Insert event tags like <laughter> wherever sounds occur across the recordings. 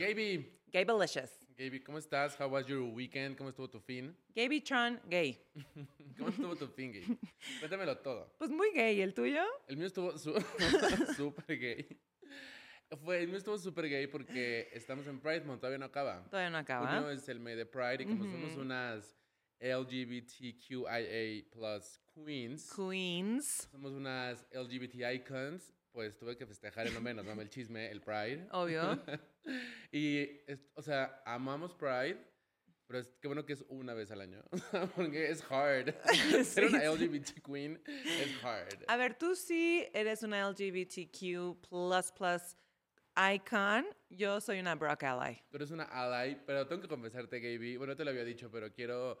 Gaby, Gabylicious. Gaby, ¿cómo estás? How was your weekend? ¿Cómo estuvo tu fin? Gabytron gay. <laughs> ¿Cómo estuvo tu fin, Gaby? Cuéntamelo todo. Pues muy gay, ¿el tuyo? El mío estuvo súper <laughs> gay. Fue, el mío estuvo súper gay porque estamos en Pride Month, todavía no acaba. Todavía no acaba. Junio es el mes de Pride y como somos unas LGBTQIA plus queens, Queens. somos unas LGBT icons, pues tuve que festejar en lo menos, mame el chisme, el Pride. Obvio. <laughs> <laughs> Y, es- o sea, amamos Pride, pero es qué bueno que es una vez al año, <laughs> porque es hard. <laughs> Ser una Sí, sí. LGBT queen es hard. A ver, tú sí eres una LGBTQ icon. Yo soy una Brock ally. Tú eres una ally, pero tengo que confesarte, Gaby, bueno, te lo había dicho, pero quiero,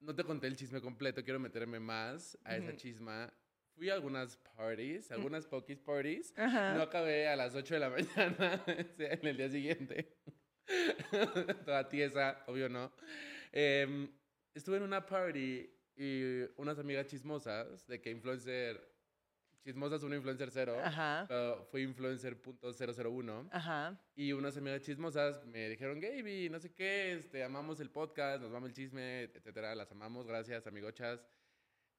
no te conté el chisme completo, quiero meterme más a esa chisma. Fui a algunas parties, algunas pokis parties. Ajá. No acabé a las 8 de la <laughs> mañana en el día siguiente. <laughs> Toda tiesa, obvio no. Em, estuve en una party y unas amigas chismosas de que influencer... Chismosas, una influencer cero. Ajá. fui influencer.001. Ajá. Y unas amigas chismosas me dijeron, Gaby, no sé qué, este, amamos el podcast, nos vamos el chisme, etcétera. Las amamos, gracias, amigochas.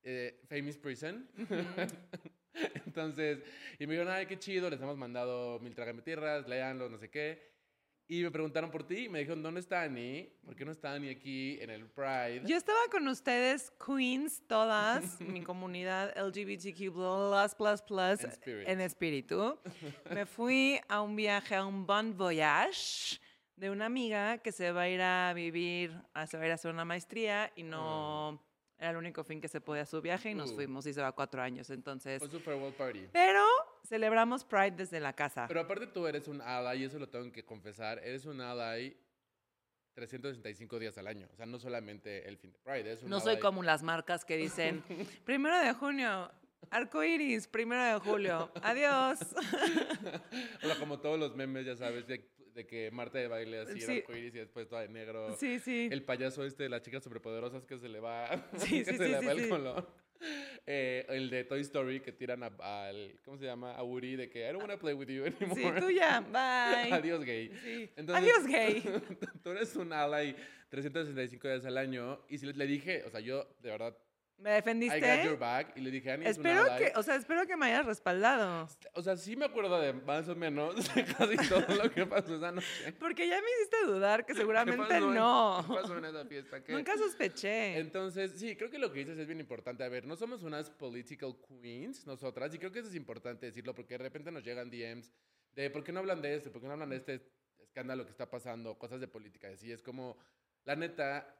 Eh, Famous Prison. <laughs> Entonces, y me dijeron, ay, qué chido, les hemos mandado mil tierras, léanlo, no sé qué. Y me preguntaron por ti, y me dijeron, ¿dónde está Annie? ¿Por qué no está Annie aquí en el Pride? Yo estaba con ustedes, queens, todas, <laughs> mi comunidad LGBTQ plus plus plus En espíritu. Me fui a un viaje, a un bon voyage de una amiga que se va a ir a vivir, se va a ir a hacer una maestría y no era el único fin que se podía su viaje y nos Uh. fuimos y se va cuatro años. Entonces, Fue su farewell party. pero celebramos Pride desde la casa. Pero aparte tú eres un ally, y eso lo tengo que confesar, eres un ally 365 días al año. O sea, no solamente el fin de Pride, es un No soy ally- como las marcas que dicen, <laughs> primero de junio, arco iris, primero de julio, <laughs> adiós. O sea, como todos los memes, ya sabes, de, de que Marta de baile así, Sí. era y después toda de negro. Sí, sí. El payaso este de las chicas superpoderosas que se le va, <laughs> Sí, que sí, se sí, le sí, va el sí. color. Eh, el de Toy Story que tiran a- al, ¿cómo se llama? A Woody de que I don't want to play with you Sí, anymore. tú ya, <laughs> bye. Adiós, gay. Sí. Entonces- Adiós, gay. <laughs> Tú eres un ally 365 días al año. Y si le dije, o sea, yo de verdad, ¿Me I got your defendiste? back. Y le dije, es Espero una que, o sea, espero que me hayas respaldado. O sea, sí me acuerdo de más o menos <laughs> casi todo lo que pasó esa noche. Porque ya me hiciste dudar que <laughs> ¿Qué seguramente en- no. ¿Qué pasó en esa fiesta? ¿Qué? Nunca sospeché. Entonces, sí, creo que lo que dices es bien importante. A ver, no somos unas political queens nosotras, y creo que eso es importante decirlo porque de repente nos llegan DMs de ¿por qué no hablan de esto? ¿Por qué no hablan de este escándalo que está pasando? Cosas de política. y Así es como, la neta,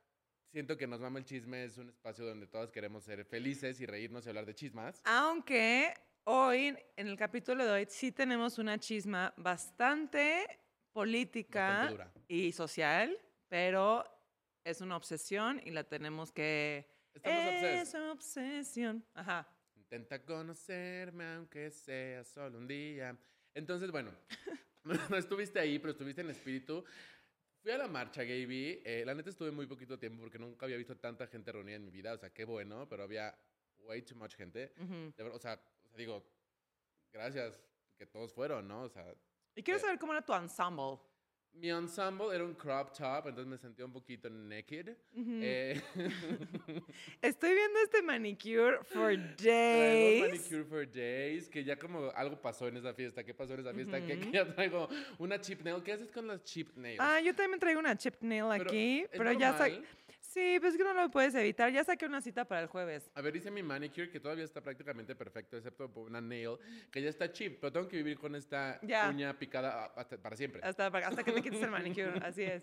siento que Nos Mama el Chisme es un espacio donde todas queremos ser felices y reírnos y hablar de chismas. Aunque hoy, en el capítulo de hoy, sí tenemos una chisma bastante política Bastante y social, pero es una obsesión y la tenemos que... Estamos es obses. obsesión. Ajá. Intenta conocerme aunque sea solo un día. Entonces, bueno, <laughs> no estuviste ahí, pero estuviste en espíritu. Fui a la marcha, Gaby. Eh, la neta estuve muy poquito tiempo porque nunca había visto tanta gente reunida en mi vida. O sea, qué bueno, pero había way too much gente. Ujú. De ver- o, sea, o sea, digo, gracias que todos fueron, ¿no? O sea, Y quiero Eh, saber cómo era tu ensemble. Mi ensemble era un crop top, entonces me sentía un poquito naked. Ujú. Eh, <laughs> Estoy viendo este manicure for <laughs> days. Manicure for Days, que ya como algo pasó en esa fiesta. ¿Qué pasó en esa fiesta? que, que Ujú. ya traigo una chip nail. ¿Qué haces con las chip nails? Ah, yo también traigo una chip nail Pero, aquí, ¿es pero ya normal? Sí, pues es que no lo puedes evitar. Ya saqué una cita para el jueves. A ver, dice mi manicure que todavía está prácticamente perfecto, excepto por una nail, que ya está chip, pero tengo que vivir con esta Ya. uña picada hasta- para siempre. Hasta, hasta que te quites el manicure. <laughs> Así es.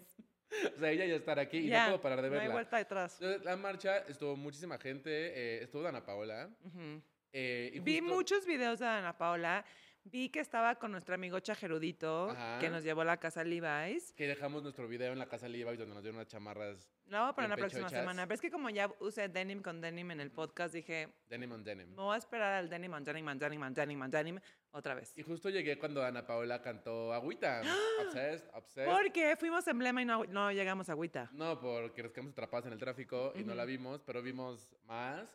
O sea, ella ya estará aquí y ya. no puedo parar de No hay verla. vuelta atrás. La marcha estuvo muchísima gente, eh, estuvo Dana Paola. Ujú. eh, y Vi justo- muchos videos de Ana Paola. Vi que estaba con nuestro amigo Chajerudito, Ajá. que nos llevó a la casa Levi's. Que dejamos nuestro video en la casa Levi's donde nos dieron unas chamarras Lo voy a poner Bien la próxima semana. Pero es que como ya usé denim con denim en el podcast, dije, denim on denim. me voy a esperar al denim on denim on denim on denim on denim otra vez. Y justo llegué cuando Ana Paola cantó Agüita. Obsessed, obsessed. Porque fuimos emblema y no, no llegamos a agüita. No, porque nos quedamos atrapados en el tráfico y no la vimos, pero vimos más.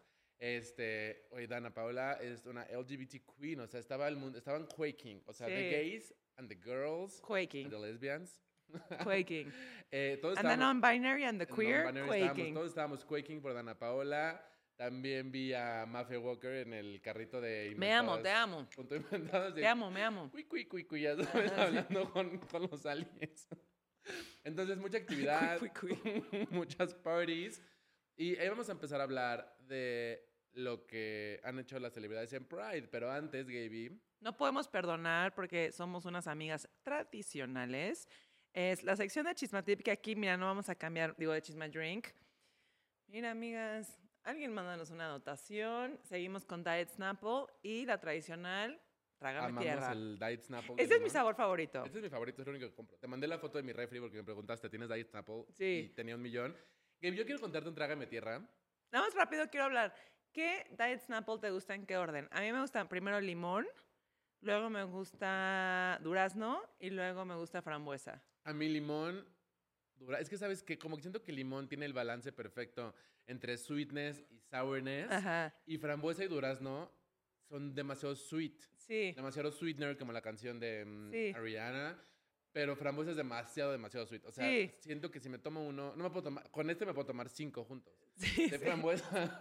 Este, oye, Dana Paola es una LGBT queen, o sea, estaba el mundo, estaban quaking, o sea, the Sí. gays and the girls Quaking. and the lesbians Quaking. <laughs> Eh, todos And the non-binary and the queer, non-binary estábamos- quaking. todos estábamos quaking por Dana Paola. También vi a Mafe Walker en el carrito de Me amo, te amo. Punto inventadas de Te amo, me amo. Cui, cui, cui, cui, ya <laughs> sabes, hablando con, con los aliens. Entonces, mucha actividad, <laughs> muchas parties. Y ahí vamos a empezar a hablar de lo que han hecho las celebridades en Pride. Pero antes, Gaby, No podemos perdonar porque somos unas amigas tradicionales. Es la sección de Chismatip que aquí, mira, no vamos a cambiar, digo, de Chisma Drink. Mira, amigas, alguien mándanos una dotación. Seguimos con Diet Snapple y la tradicional, trágame amamos tierra. el Diet Snapple. Ese es mi sabor favorito. Este es mi favorito, es lo único que compro. Te mandé la foto de mi refri porque me preguntaste, ¿tienes Diet Snapple? Sí. Y tenía un millón. Gaby, yo quiero contarte un trágame tierra. Nada más rápido quiero hablar. ¿Qué Diet Snapple te gusta en qué orden? A mí me gusta primero limón, luego me gusta durazno y luego me gusta frambuesa. A mí limón, dura. Es que sabes que como que siento que limón tiene el balance perfecto entre sweetness y sourness. Ajá, Y frambuesa y durazno son demasiado sweet. sí. Demasiado sweetener, como la canción de mm, Sí. Ariana. Pero frambuesa es demasiado, demasiado sweet. O sea, Sí. siento que si me tomo uno, no me puedo tomar, con este me puedo tomar cinco juntos. Sí, De sí. frambuesa,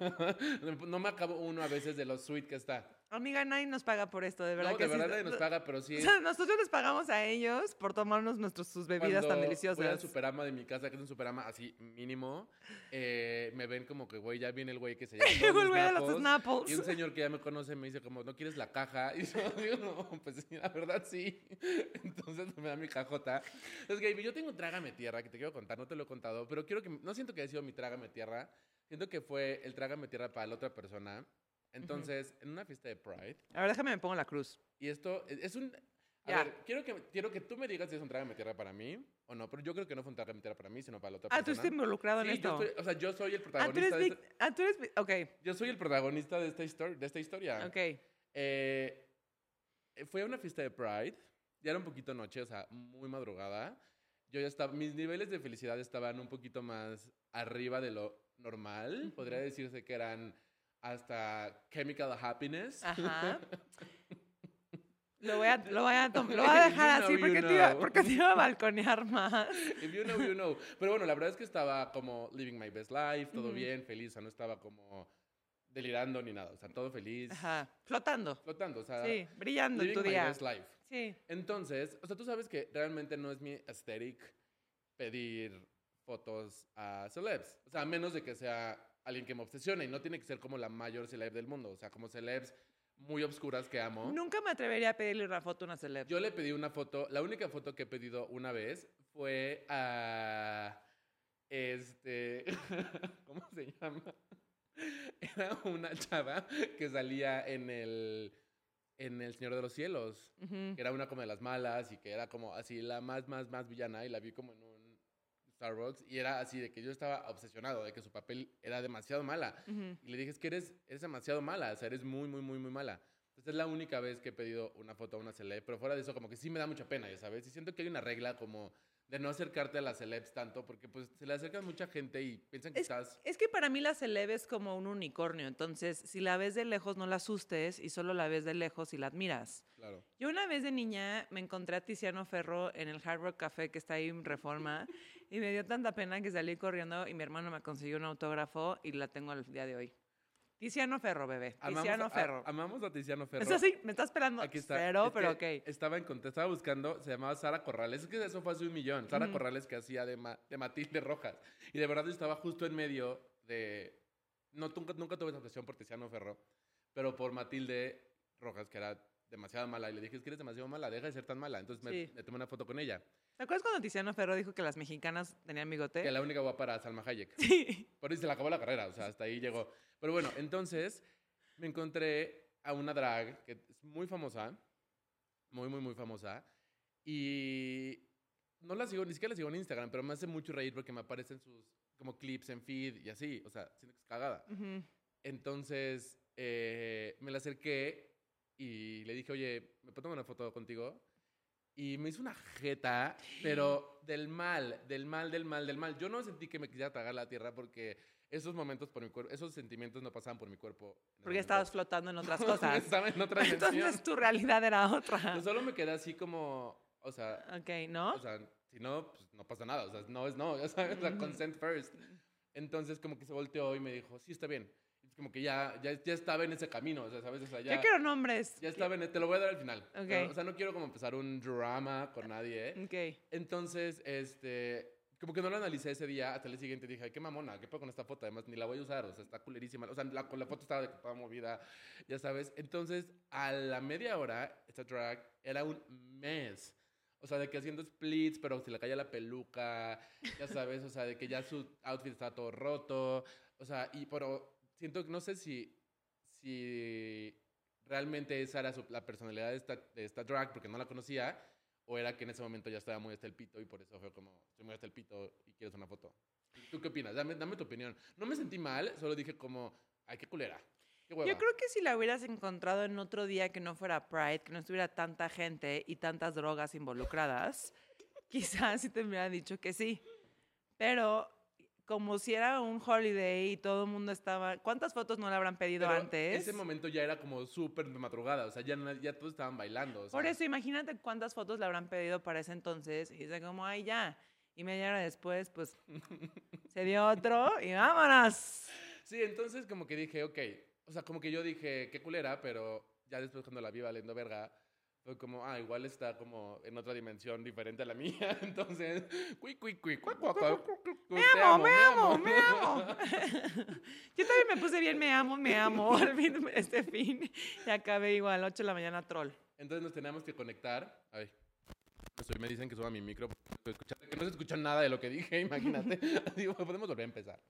<laughs> no me acabo uno a veces de lo sweet que está. Amiga, nadie nos paga por esto, de verdad no, que de sí. verdad nadie nos paga, pero sí. <laughs> O sea, nosotros les pagamos a ellos por tomarnos nuestros, sus bebidas tan Cuando Voy al deliciosas. superama de mi casa, que es un superama así mínimo, eh, me ven como que, güey, ya viene el güey que se llama. Llegó el güey de los Snapples. Y un señor que ya me conoce me dice como, ¿no quieres la caja? <laughs> Y yo digo, no, pues la verdad sí. <laughs> Entonces me da mi cajota. Entonces, Gaby, yo tengo un trágame tierra que te quiero contar, no te lo he contado, pero quiero que, no siento que haya sido mi trágame tierra, siento que fue el trágame tierra para la otra persona. Entonces, en una fiesta de Pride, A ver, déjame me pongo la cruz. y esto es es un... A Ya. ver, quiero que, quiero que tú me digas si es un trágame tierra para mí o no, pero yo creo que no fue un trágame tierra para mí, sino para la otra Ah, tú persona. estás involucrado en Sí, esto. yo estoy- o sea, yo soy el ah, tú protagonista. eres de esta- Ah, tú eres... Ok, yo soy el protagonista de esta, histor- de esta historia. ok. Eh, eh, fue a una fiesta de Pride. Ya era un poquito noche, o sea, muy madrugada. Yo ya estaba, mis niveles de felicidad estaban un poquito más arriba de lo normal. Podría decirse que eran hasta chemical happiness. Ajá. <laughs> Lo voy a, lo voy a, lo voy a dejar así porque te, iba, porque te iba a balconear más. <laughs> If you know, you know. Pero bueno, la verdad es que estaba como living my best life, todo bien, feliz. O sea, no estaba como delirando ni nada. O sea, todo feliz. Ajá. Flotando. Flotando, o sea, Sí, brillando en living tu my día. best life. Sí. Entonces, o sea, tú sabes que realmente no es mi aesthetic pedir fotos a celebs. O sea, a menos de que sea alguien que me obsesione. Y no tiene que ser como la mayor celeb del mundo. O sea, como celebs muy obscuras que amo. Nunca me atrevería a pedirle una foto a una celeb. Yo le pedí una foto, la única foto que he pedido una vez fue a este, <laughs> ¿cómo se llama? Era una chava que salía en el en El Señor de los Cielos, que era una como de las malas y que era como así la más más más villana y la vi como en un Starbucks y era así de que yo estaba obsesionado de que su papel era demasiado mala. Ujú. Y le dije, es que eres, eres demasiado mala, o sea, eres muy, muy, muy, muy mala. Entonces es la única vez que he pedido una foto a una celeb, pero fuera de eso como que sí me da mucha pena, ya sabes. Y siento que hay una regla como de no acercarte a las celebs tanto, porque pues se le acerca mucha gente y piensan que Es, estás... es que para mí la celeb es como un unicornio, entonces si la ves de lejos no la asustes y solo la ves de lejos y la admiras. Claro. Yo una vez de niña me encontré a Tiziano Ferro en el Hard Rock Café que está ahí en Reforma y me dio tanta pena que salí corriendo y mi hermano me consiguió un autógrafo y la tengo al día de hoy. Tiziano Ferro, bebé. Tiziano a, a- Ferro. amamos a Tiziano Ferro. Eso sí, me está esperando Aquí está. cero, Es pero ok. Estaba, en, cont- estaba buscando, se llamaba Sara Corrales. Es que eso fue hace un millón. Sara Ujú. Corrales que hacía de, Ma- de Matilde Rojas. Y de verdad yo estaba justo en medio de... No, nunca, nunca tuve esa obsesión por Tiziano Ferro, pero por Matilde Rojas, que era demasiado mala. Y le dije, es que eres demasiado mala, deja de ser tan mala. Entonces me, Sí. me tomé una foto con ella. ¿Te acuerdas cuando Tiziano Ferro dijo que las mexicanas tenían bigote? Que la única guapa era Salma Hayek. Sí. Por eso se le acabó la carrera, o sea, hasta ahí llegó. Pero bueno, entonces me encontré a una drag que es muy famosa, muy, muy, muy famosa, y no la sigo, ni siquiera la sigo en Instagram, pero me hace mucho reír porque me aparecen sus como clips en feed y así, o sea, siento que es cagada. Ujú. Entonces eh, me la acerqué y le dije, oye, ¿me puedo tomar una foto contigo? Y me hizo una jeta, pero <gasps> del mal, del mal, del mal, del mal. Yo no sentí que me quisiera tragar la tierra porque esos momentos por mi cuerpo, esos sentimientos no pasaban por mi cuerpo. Porque estabas flotando en otras <laughs> cosas. Estaba en otra. Entonces tu realidad era otra. Yo solo me quedé así como, o sea, Ok, ¿no? o sea, si no, pues no pasa nada. O sea, no es no, ya sabes, o sea, consent first. Entonces, como que se volteó y me dijo, sí, está bien. Es como que ya, ya, ya estaba en ese camino, o sea, ¿sabes? O sea, ya, Yo quiero nombres. ya estaba en, te lo voy a dar al final. Ok. Pero, o sea, no quiero como empezar un drama con nadie, ¿eh? Ok. Entonces, este, como que no lo analicé ese día, hasta el siguiente dije, ay, qué mamona, qué pedo con esta foto, además ni la voy a usar, o sea, está culerísima, o sea, la, la foto estaba de toda movida, ya sabes. Entonces, a la media hora, esta drag era un mes. O sea, de que haciendo splits, pero se le caía la peluca, ya sabes, o sea, de que ya su outfit estaba todo roto, o sea, y pero siento que no sé si, si realmente esa era su- la personalidad de esta, de esta drag, porque no la conocía, o era que en ese momento ya estaba muy hasta el pito y por eso fue como, estoy muy hasta el pito y quieres una foto. ¿Tú qué opinas? Dame, dame tu opinión. No me sentí mal, solo dije como, ay, qué culera. Yo creo que si la hubieras encontrado en otro día que no fuera Pride, que no estuviera tanta gente y tantas drogas involucradas, <laughs> quizás sí te hubiera dicho que sí. Pero como si era un holiday y todo el mundo estaba... ¿Cuántas fotos no le habrán pedido Pero antes? Ese momento ya era como súper de madrugada, o sea, ya, ya todos estaban bailando. o sea. Por eso, imagínate cuántas fotos le habrán pedido para ese entonces. Y dice como, ay, ya. Y media hora después, pues, <laughs> se dio otro y vámonos. Sí, entonces como que dije, ok, o sea, como que yo dije, qué culera, pero ya después cuando la vi valiendo verga, fue como, ah, igual está como en otra dimensión diferente a la mía, <laughs> entonces, cui, cui, cui, Me amo, me amo, me <laughs> amo. <laughs> Yo también me puse bien, me amo, me amo. Al fin, este fin. Y acabé igual, 8 de la mañana, troll. Entonces nos teníamos que conectar. Ay, estoy- me dicen que suba mi micro, que no se escuchó nada de lo que dije, imagínate. Digo, podemos volver a empezar.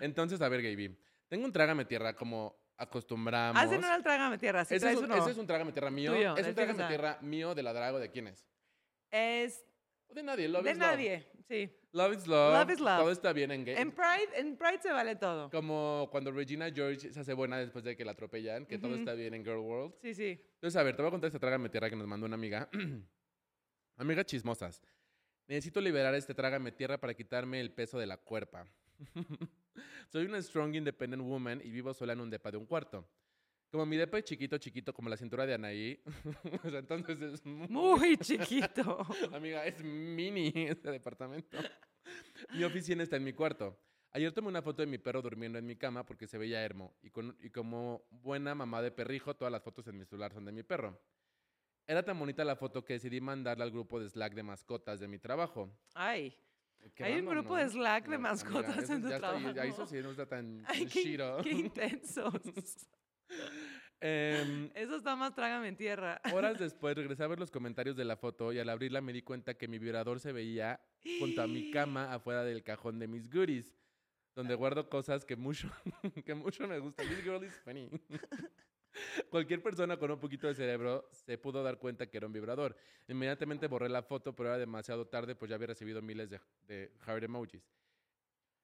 Entonces, a ver, Gaby, tengo un trágame tierra como acostumbramos. Hace no era el trágame tierra, si ese, traes es un, uno. ese es un trágame tierra mío. Tuyo, es un trágame tierra mío de la Drago. ¿De quién es? Es de nadie. Love de is love. nadie, sí. Love is love. Love is love. Todo está bien en gay. En Pride, en Pride se vale todo. Como cuando Regina George se hace buena después de que la atropellan, que todo Ujú. está bien en Girl World. Sí, sí. Entonces, a ver, te voy a contar esta trágame tierra que nos mandó una amiga. <clears throat> amiga chismosas. Necesito liberar este trágame tierra para quitarme el peso de la cuerpa. <laughs> Soy una strong independent woman y vivo sola en un depa de un cuarto. Como mi depa es chiquito, chiquito, como la cintura de Anaí. <laughs> o sea, entonces es muy Muy chiquito. <laughs> Amiga, es mini este departamento. Mi oficina está en mi cuarto. Ayer tomé una foto de mi perro durmiendo en mi cama porque se veía hermo. Y, con- y como buena mamá de perrijo, todas las fotos en mi celular son de mi perro. Era tan bonita la foto que decidí mandarla al grupo de Slack de mascotas de mi trabajo. Ay, Hay un grupo ¿no? de Slack de mascotas eso en tu ya está ahí- trabajo. eso sí no está tan, <laughs> ay qué, qué intensos. <laughs> Em, Eso está más trágame en tierra. Horas <laughs> después regresé a ver los comentarios de la foto y al abrirla me di cuenta que mi vibrador se veía junto a mi <gasps> cama afuera del cajón de mis goodies, donde guardo cosas que mucho, que mucho me gustan. This girl is funny. <laughs> Cualquier persona con un poquito de cerebro se pudo dar cuenta que era un vibrador. Inmediatamente borré la foto, pero era demasiado tarde, pues ya había recibido miles de, de heart emojis.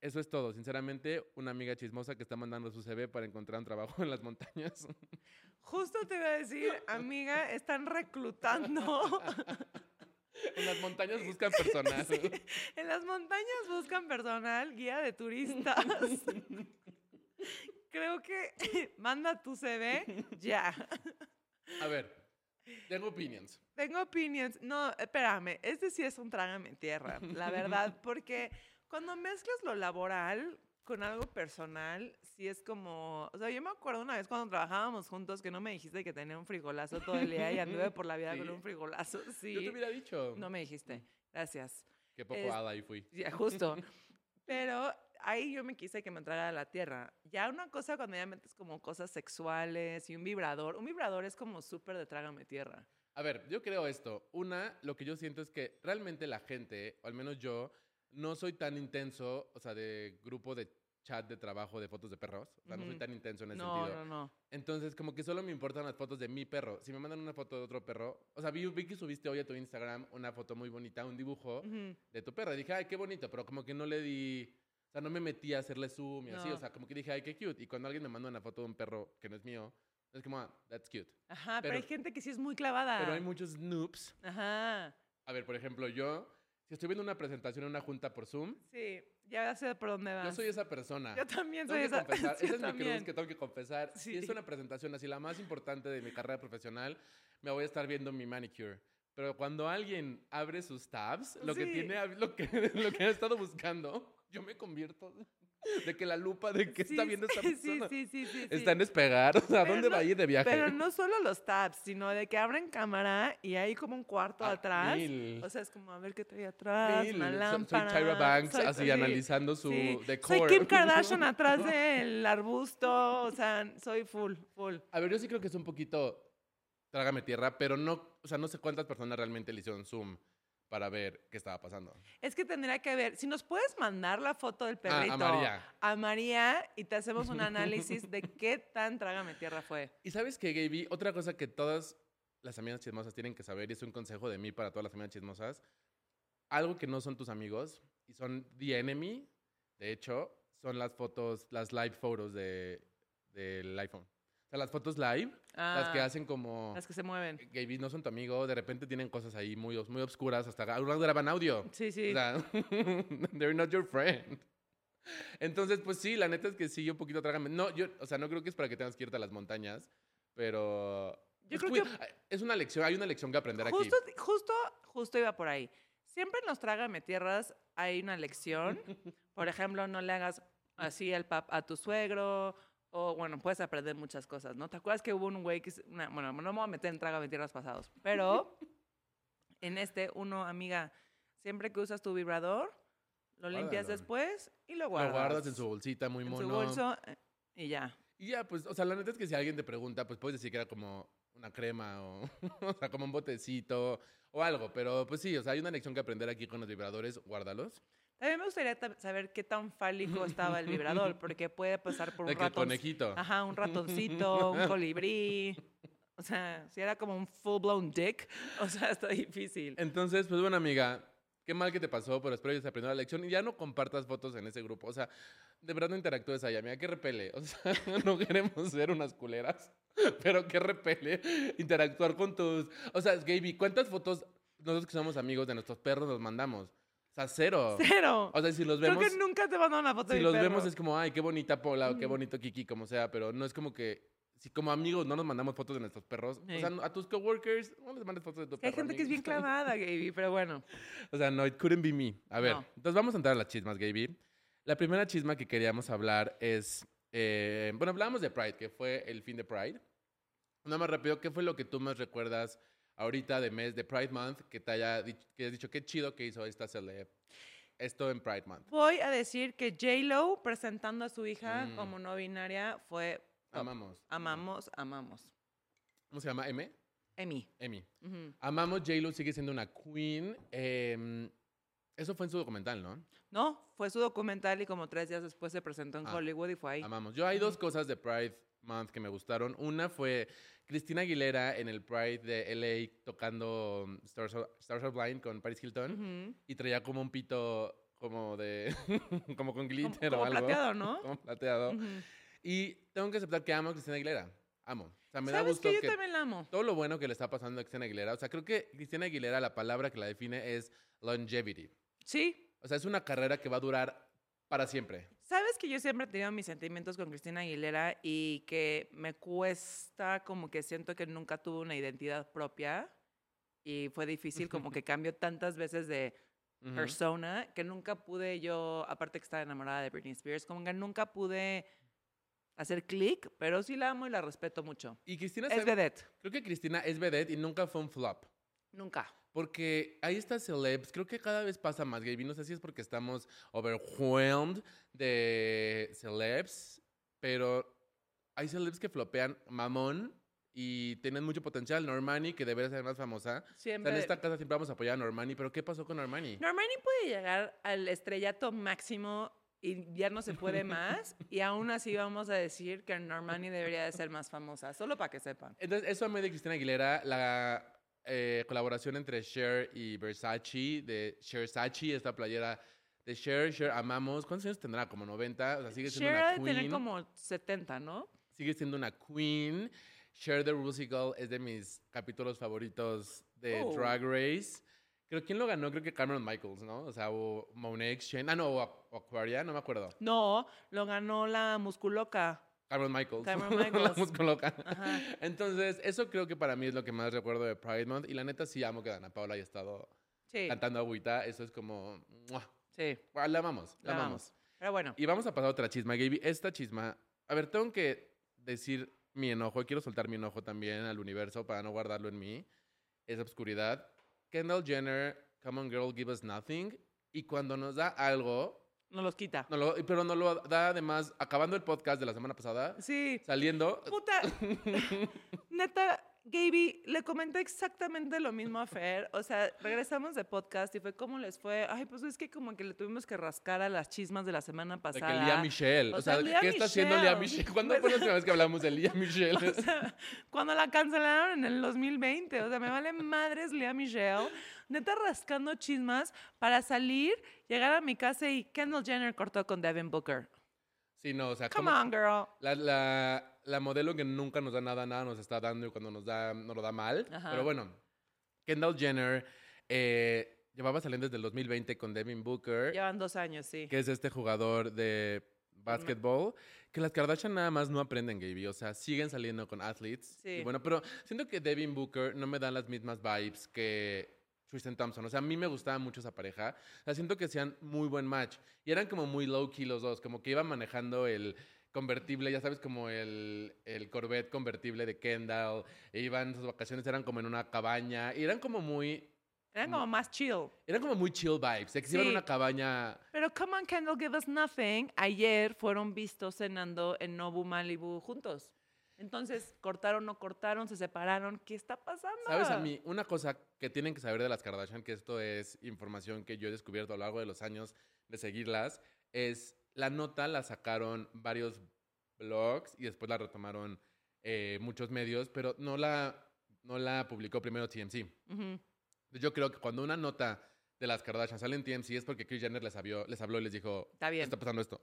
Eso es todo. Sinceramente, una amiga chismosa que está mandando su CV para encontrar un trabajo en las montañas. <laughs> Justo te iba a decir, amiga, están reclutando. <laughs> en las montañas buscan personas. Sí, en las montañas buscan personal, guía de turistas. Creo que <laughs> manda tu CV <laughs> ya. A ver, tengo opinions. Tengo opinions. No, espérame, este sí es un trágame en tierra, la verdad, <laughs> porque cuando mezclas lo laboral con algo personal, sí es como, o sea, yo me acuerdo una vez cuando trabajábamos juntos que no me dijiste que tenía un frijolazo todo el día y anduve por la vida con un frijolazo. Sí. Yo te hubiera dicho. No me dijiste. Gracias. Qué poco es- hada ahí fui. Ya, justo. Pero ahí yo me quise que me entrara a la tierra. Ya una cosa cuando ya metes como cosas sexuales y un vibrador. Un vibrador es como súper de trágame tierra. A ver, yo creo esto. Una, lo que yo siento es que realmente la gente, o al menos yo, no soy tan intenso, o sea, de grupo de chat de trabajo de fotos de perros. O sea, no soy tan intenso en ese No, sentido. no, no. Entonces, como que solo me importan las fotos de mi perro. Si me mandan una foto de otro perro, o sea, vi, vi que subiste hoy a tu Instagram una foto muy bonita, un dibujo Ujú. de tu perro. Y dije, ay, qué bonito, pero como que no le di, o sea, no me metí a hacerle zoom y así, No. o sea, como que dije, ay, qué cute. Y cuando alguien me manda una foto de un perro que no es mío, es como, ah, that's cute. Ajá, pero, Pero- hay gente que sí es muy clavada. Pero hay muchos noobs. Ajá. A ver, por ejemplo, yo, si estoy viendo una presentación en una junta por Zoom, Sí, ya sé por dónde vas. yo soy esa persona. Yo también Tengo soy que esa. confesar, <laughs> Sí, esa es mi también. cruz que tengo que confesar. Si Sí. es una presentación así, la más importante de mi carrera profesional, me voy a estar viendo mi manicure. Pero cuando alguien abre sus tabs, lo que Sí. tiene, lo que, <laughs> lo que ha estado buscando, yo me convierto <laughs> de que la lupa de que está viendo esta <laughs> persona Sí, sí, sí, sí. está en despegar. O sea, Pero ¿dónde no- va a ir de viaje? Pero no solo los tabs, sino de que abren cámara y hay como un cuarto Ah, atrás. mil. O sea, es como a ver qué trae atrás, Mil. una lámpara. Soy Tyra Banks, soy- así sí, analizando su decor. Soy Kim Kardashian <laughs> atrás del arbusto, o sea, soy full, full. A ver, yo sí creo que es un poquito trágame tierra, pero no, o sea, no sé cuántas personas realmente le hicieron zoom para ver qué estaba pasando. Es que tendría que ver, si nos puedes mandar la foto del Ah, perrito a María. a María y te hacemos un análisis de qué tan trágame tierra fue. <laughs> Y sabes qué, Gaby, otra cosa que todas las amigas chismosas tienen que saber, y es un consejo de mí para todas las amigas chismosas, algo que no son tus amigos y son the enemy, de hecho, son las fotos, las live photos de, del iPhone. Sea, las fotos live, las que Ah, hacen como... Las que se mueven. Gaby, no son tu amigo, de repente tienen cosas ahí muy, muy obscuras, hasta graban audio. Sí, sí. O sea, <laughs> they're not your friend. Entonces, pues sí, la neta es que sí, un poquito trágame. No, yo, o sea, no creo que es para que tengas que irte a las montañas, pero... Yo pues, creo cuida- Es una lección, hay una lección que aprender Justo, aquí. justo, justo iba por ahí. Siempre en los trágame tierras hay una lección. <laughs> Por ejemplo, no le hagas así al pap a tu suegro. O bueno, puedes aprender muchas cosas, ¿no? ¿Te acuerdas que hubo un güey que... una- bueno, no me voy a meter en trágame tierras pasados. Pero <laughs> en este, uno, amiga, siempre que usas tu vibrador, lo limpias Guárdalo. después y lo Lo guardas. guardas en su bolsita muy en mono. su bolso eh, y ya. Y ya, pues, o sea, la neta es que si alguien te pregunta, pues puedes decir que era como una crema o, <laughs> o sea, como un botecito o algo. Pero pues sí, o sea, hay una lección que aprender aquí con los vibradores, guárdalos. También me gustaría ta- saber qué tan fálico estaba el vibrador, <laughs> porque puede pasar por un ratón. conejito. Ajá, un ratoncito, <laughs> un colibrí. O sea, si era como un full blown dick, o sea, está difícil. Entonces, pues bueno, amiga, qué mal que te pasó, pero espero que se aprendió la lección y ya no compartas fotos en ese grupo. O sea, de verdad no interactúes ahí, amiga, que repele. O sea, <laughs> no queremos ser unas culeras, pero que repele interactuar con tus. O sea, Gaby, ¿cuántas fotos nosotros que somos amigos de nuestros perros nos mandamos? O sea, cero. Cero. O sea, si los Creo vemos. que nunca te mandó una foto de Si mi los perro. vemos es como, ay, qué bonita Pola o qué bonito Kiki, como sea, pero no es como que. Si como amigos no nos mandamos fotos de nuestros perros, o Sí. sea, a tus coworkers no les mandes fotos de tu Que Hay perro. gente que es bien <laughs> amiguis. clavada, Gaby, pero bueno. O sea, no, it couldn't be me. A ver, No. entonces vamos a entrar a las chismas, Gaby. La primera chisma que queríamos hablar es, eh, bueno, hablábamos de Pride, que fue el fin de Pride. Nada más rápido, ¿qué fue lo que tú más recuerdas ahorita de mes de Pride Month que te haya dicho, que has dicho qué chido que hizo esta celeb esto en Pride Month? Voy a decir que J-Lo presentando a su hija Mm. como no binaria fue top. Amamos. Amamos, amamos. ¿Cómo se llama? ¿M? Emi. Emi. Amamos, J-Lo sigue siendo una queen. eh, eso fue en su documental, ¿no? No, fue su documental y como tres días después se presentó en Ah, Hollywood y fue ahí. Amamos. Yo hay dos cosas de Pride Month que me gustaron. Una fue Cristina Aguilera en el Pride de LA tocando um, Stars Are, Stars Are Blind con Paris Hilton y traía como un pito como de <laughs> como con glitter como o algo. plateado, ¿no? <laughs> Como plateado. Ujú. Y tengo que aceptar que amo a Cristina Aguilera. Amo. O sea, me da ¿Sabes gusto que yo que también la amo? todo lo bueno que le está pasando a Cristina Aguilera, o sea, creo que Cristina Aguilera la palabra que la define es longevity. Sí. O sea, es una carrera que va a durar para siempre. Sabes que yo siempre he tenido mis sentimientos con Cristina Aguilera y que me cuesta como que siento que nunca tuvo una identidad propia y fue difícil como <laughs> que cambió tantas veces de persona que nunca pude yo, aparte que estaba enamorada de Britney Spears, como que nunca pude hacer clic, pero sí la amo y la respeto mucho. Y Cristina Es sabe- vedette. Creo que Cristina es vedette y nunca fue un flop. Nunca. Porque hay estas celebs, creo que cada vez pasa más, Gaby. No sé si es porque estamos overwhelmed de celebs, pero hay celebs que flopean mamón y tienen mucho potencial. Normani, que debería ser más famosa. O sea, Siempre. en esta casa siempre vamos a apoyar a Normani, pero ¿qué pasó con Normani? Normani puede llegar al estrellato máximo y ya no se puede <laughs> más, y aún así vamos a decir que Normani debería de ser más famosa, solo para que sepan. Entonces, eso amé de Cristina Aguilera, la eh, colaboración entre Cher y Versace, de Cher Sachi, esta playera de Cher. Cher, amamos. ¿Cuántos años tendrá? Como 90. O sea, sigue siendo Cher una queen. tener como 70, ¿no? Sigue siendo una queen. Cher the Rusical es de mis capítulos favoritos de Oh. Drag Race. Creo quién lo ganó, creo que Cameron Michaels, ¿no? O sea, o Monet Exchange. Ah, no, o Aquaria, no me acuerdo. No, lo ganó la musculoca. Cameron Michaels. Cameron <laughs> la Michaels. Ajá. Entonces, eso creo que para mí es lo que más recuerdo de Pride Month. Y la neta sí amo que Dana Paula haya estado Sí, cantando agüita. Eso es como... sí. La amamos, la, La amamos. amamos. Pero bueno, Y vamos a pasar a otra chisma, Gaby. Esta chisma... A ver, tengo que decir mi enojo. Quiero soltar mi enojo también al universo para no guardarlo en mí. Esa obscuridad. Kendall Jenner, Come on Girl, Give Us Nothing. Y cuando nos da algo... nos los quita. no lo- pero no lo da además, acabando el podcast de la semana pasada, Sí. saliendo... Puta. <laughs> Neta, Gaby, le comenté exactamente lo mismo a Fer. O sea, regresamos de podcast y fue como les fue. Ay, pues es que como que le tuvimos que rascar a las chismas de la semana De pasada. que Lía Michelle. O O, sea, ¿qué está haciendo Lía. Michelle? ¿Cuándo Pues- fue la última vez que hablamos de Lía Michelle? <laughs> O sea, cuando la cancelaron en el 2020. O sea, me vale madres Lea Michelle. Neta rascando chismas para salir, llegar a mi casa y Kendall Jenner cortó con Devin Booker. Sí, no, o sea, Come como on, girl. la, la, la modelo que nunca nos da nada, nada nos está dando y cuando nos da, nos lo da mal. Ajá. Pero bueno, Kendall Jenner eh, llevaba saliendo desde el 2020 con Devin Booker, Llevan dos años, sí. que es este jugador de básquetbol, que las Kardashian nada más no aprenden, Gaby. O sea, siguen saliendo con athletes. Sí. Y bueno, pero siento que Devin Booker no me da las mismas vibes que Tristan Thompson. O sea, a mí me gustaba mucho esa pareja. O sea, siento que hacían muy buen match. Y eran como muy low-key los dos. Como que iban manejando el convertible, ya sabes, como el, el Corvette convertible de Kendall. E iban, sus vacaciones eran como en una cabaña. Y eran como muy... Eran como más chill. Eran como muy chill vibes. Se iban a una cabaña... Pero Come on, Kendall, give us nothing. Ayer fueron vistos cenando en Nobu Malibu juntos. Entonces, cortaron, no cortaron, se separaron. ¿Qué está pasando? ¿Sabes a mí? Una cosa que tienen que saber de las Kardashian, que esto es información que yo he descubierto a lo largo de los años de seguirlas, es la nota la sacaron varios blogs y después la retomaron eh, muchos medios, pero no la, no la publicó primero TMC. Ujú. Yo creo que cuando una nota de las Kardashian sale en TMC es porque Kris Jenner les, habló- les habló y les dijo, Está bien. está pasando esto.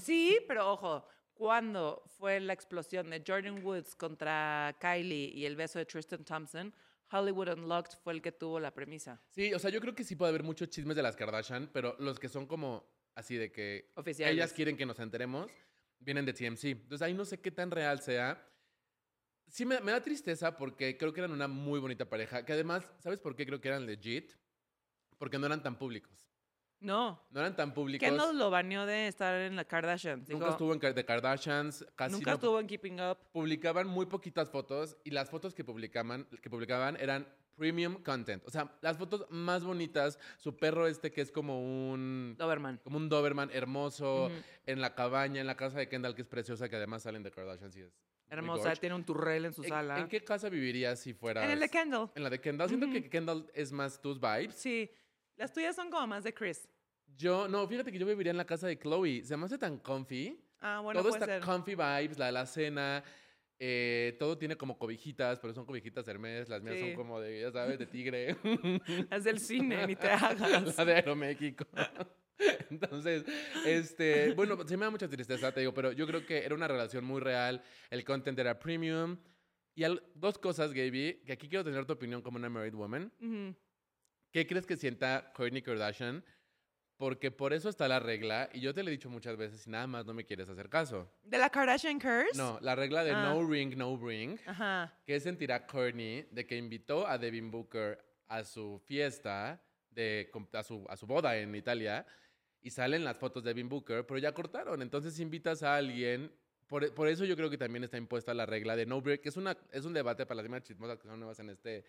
Sí, pero ojo, cuando fue la explosión de Jordan Woods contra Kylie y el beso de Tristan Thompson, Hollywood Unlocked fue el que tuvo la premisa sí, o sea, yo creo que sí puede haber muchos chismes de las Kardashian, pero los que son como así de que ellas quieren que nos enteremos, vienen de TMC. Entonces ahí no sé qué tan real sea. Sí me, me da tristeza porque creo que eran una muy bonita pareja, que además, ¿sabes por qué creo que eran legit? Porque no eran tan públicos. No. No eran tan públicos. Kendall lo baneó de estar en la Kardashian. nunca estuvo en The Kardashians, casi nunca no estuvo en Keeping Up. publicaban muy poquitas fotos y las fotos que publicaban, que publicaban eran premium content. O sea, las fotos más bonitas, su perro este que es como un Doberman. como un Doberman hermoso Ujú. en la cabaña, en la casa de Kendall que es preciosa, que además salen de Kardashian y es Hermosa, tiene un turrel en su ¿En, sala. en qué casa vivirías si fueras En el de Kendall. en la de Kendall? Siento que Kendall es más tus vibes. Sí. Las tuyas son como más de Chris. Yo, no, fíjate que yo viviría en la casa de Chloe. Se me hace tan comfy. Ah, bueno, todo puede está ser. comfy vibes, la de la cena. eh, todo tiene como cobijitas, pero son cobijitas Hermes. Las mías Sí. son como de, ya sabes, de tigre. <laughs> Las del cine, ni te <laughs> hagas. la de Aeroméxico. <laughs> Entonces, este, bueno, sí me da mucha tristeza, te digo, pero yo creo que era una relación muy real. El content era premium. Y al- dos cosas, Gaby, que aquí quiero tener tu opinión como una married woman. Ujú. ¿Qué crees que sienta Kourtney Kardashian? Porque por eso está la regla, y yo te lo he dicho muchas veces y nada más no me quieres hacer caso. ¿De la Kardashian Curse? No, la regla de Ah. no ring, no bring. Ajá. ¿Qué sentirá Kourtney de que invitó a Devin Booker a su fiesta, de, a, su, a su boda en Italia, y salen las fotos de Devin Booker, pero ya cortaron? Entonces invitas a alguien... Por, por eso yo creo que también está impuesta la regla de no break, que es, una, es un debate para las demás chismosas que son nuevas en este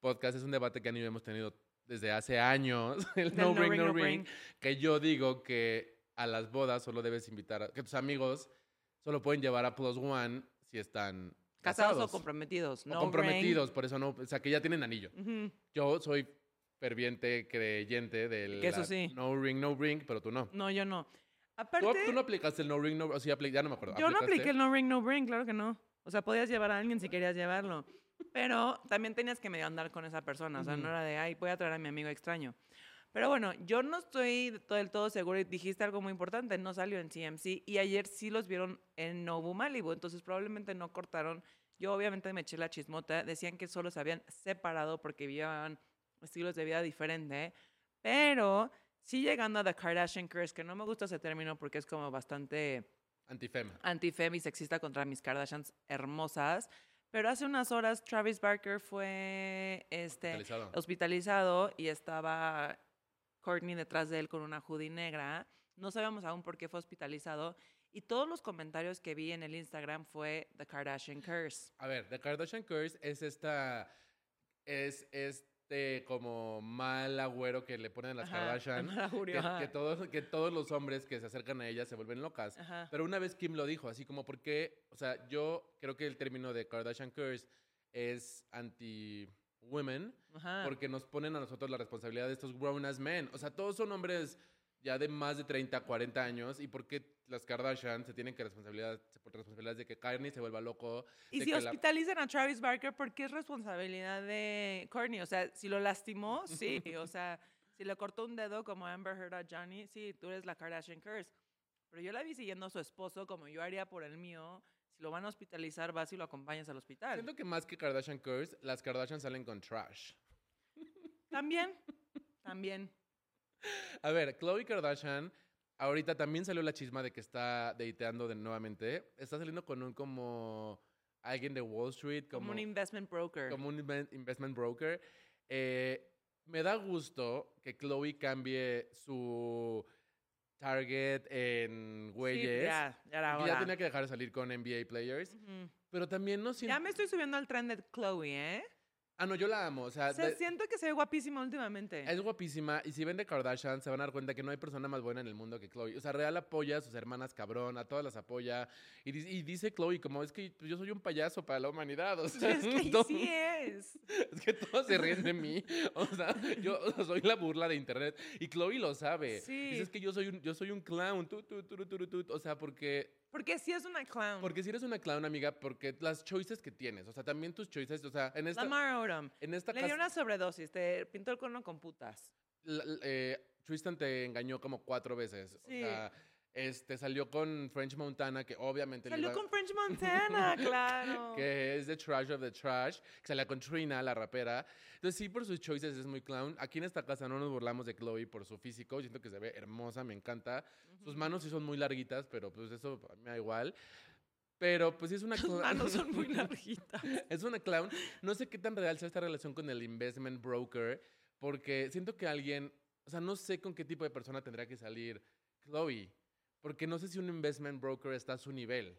podcast, es un debate que Ani y yo hemos tenido desde hace años, <laughs> el Del no, ring, no, ring, que yo digo que a las bodas solo debes invitar, a, que tus amigos solo pueden llevar a Plus One si están Casados casados o comprometidos. o No comprometidos, por eso no, o sea, que ya tienen anillo. ring. Ujú. Yo soy ferviente creyente del Que eso sí. no ring, no ring, pero tú no. No, yo no. ¿Tú, Aparte, tú no aplicaste el no ring, no o sí, apli- ya no me acuerdo. yo no ¿aplicaste? apliqué el no ring, no bring, claro que no. O sea, podías llevar a alguien si querías llevarlo. Pero también tenías que medio andar con esa persona. O sea, no Ujú. era de, ay, voy a traer a mi amigo extraño. Pero bueno, yo no estoy del todo seguro y dijiste algo muy importante, no salió en TMC y ayer sí los vieron en Nobu Malibu, entonces probablemente no cortaron. Yo obviamente me eché la chismota, decían que solo se habían separado porque vivían estilos de vida diferentes, pero sí llegando a The Kardashian Curse, que no me gusta ese término porque es como bastante Antifem. antifem y sexista contra mis Kardashians hermosas. Pero hace unas horas Travis Barker fue este, Hospitalizado. hospitalizado y estaba Courtney detrás de él con una hoodie negra. No sabemos aún por qué fue hospitalizado. Y todos los comentarios que vi en el Instagram fue The Kardashian Curse. A ver, The Kardashian Curse es esta. Es este como mal agüero que le ponen a las Ajá, Kardashian. augurio, que, todos, que todos los hombres que se acercan a ella se vuelven locas. Ajá. Pero una vez Kim lo dijo, así como porque, o sea, yo creo que el término de Kardashian Curse es anti-women, Ajá. porque nos ponen a nosotros la responsabilidad de estos grown-ass men. O sea, todos son hombres ya de más de 30, 40 años, y por qué las Kardashian se tienen que responsabilidad, por responsabilidad de que Kanye se vuelva loco. Y de si que la- hospitalizan a Travis Barker, ¿por qué es responsabilidad de Courtney? O sea, si lo lastimó, sí. <laughs> O sea, si le cortó un dedo como Amber Heard a Johnny, sí, tú eres la Kardashian Curse. Pero yo la vi siguiendo a su esposo como yo haría por el mío. Si lo van a hospitalizar, vas y lo acompañas al hospital. Siento que más que Kardashian Curse, las Kardashian salen con trash. También, también. A ver, Khloe Kardashian, ahorita también salió la chisma de que está dateando de nuevamente. Está saliendo con un como alguien de Wall Street, Como, como, un investment broker. como un investment broker. Eh, me da gusto que Chloe cambie su target en Sí, güeyes. ya, ya era ya tenía que dejar de salir con NBA players. Ujú. Pero también no siento... Ya me estoy subiendo al tren de Chloe, ¿eh? Ah, no, yo la amo. O sea, O sea, de- siento que se ve guapísima últimamente. Es guapísima y si ven de Kardashian se van a dar cuenta que no hay persona más buena en el mundo que Chloe. O sea, Real apoya a sus hermanas cabrón, a todas las apoya. Y, di- y dice Chloe como es que pues, yo soy un payaso para la humanidad. O sea, Es que <laughs> todo- sí es. <laughs> es que todos se ríen de mí. O sea, yo <laughs> soy la burla de internet y Chloe lo sabe. Sí. Dice es que yo soy un, yo soy un clown. Tu, tu, tu". O sea, porque Porque sí es una clown. porque si eres una clown, amiga, porque las choices que tienes, o sea, también tus choices, o sea, en esta Lamar Odom. en esta Le dio una sobredosis, te pintó el cono con putas. la- eh, Tristan te engañó como cuatro veces. Sí. O sea, este, salió con French Montana, que obviamente Salió iba- con French <laughs> Montana, claro. que es de Trash of the Trash, que salía con Trina, la rapera. Entonces, sí, por sus choices es muy clown. Aquí en esta casa no nos burlamos de Chloe por su físico. Siento que se ve hermosa, me encanta. Sus manos sí son muy larguitas, pero pues eso a mí me da igual. Pero pues sí es una Tus clown. manos son <laughs> muy larguitas. Es una clown. No sé qué tan real sea esta relación con el investment broker, porque siento que alguien, o sea, no sé con qué tipo de persona tendría que salir Chloe, porque no sé si un investment broker está a su nivel.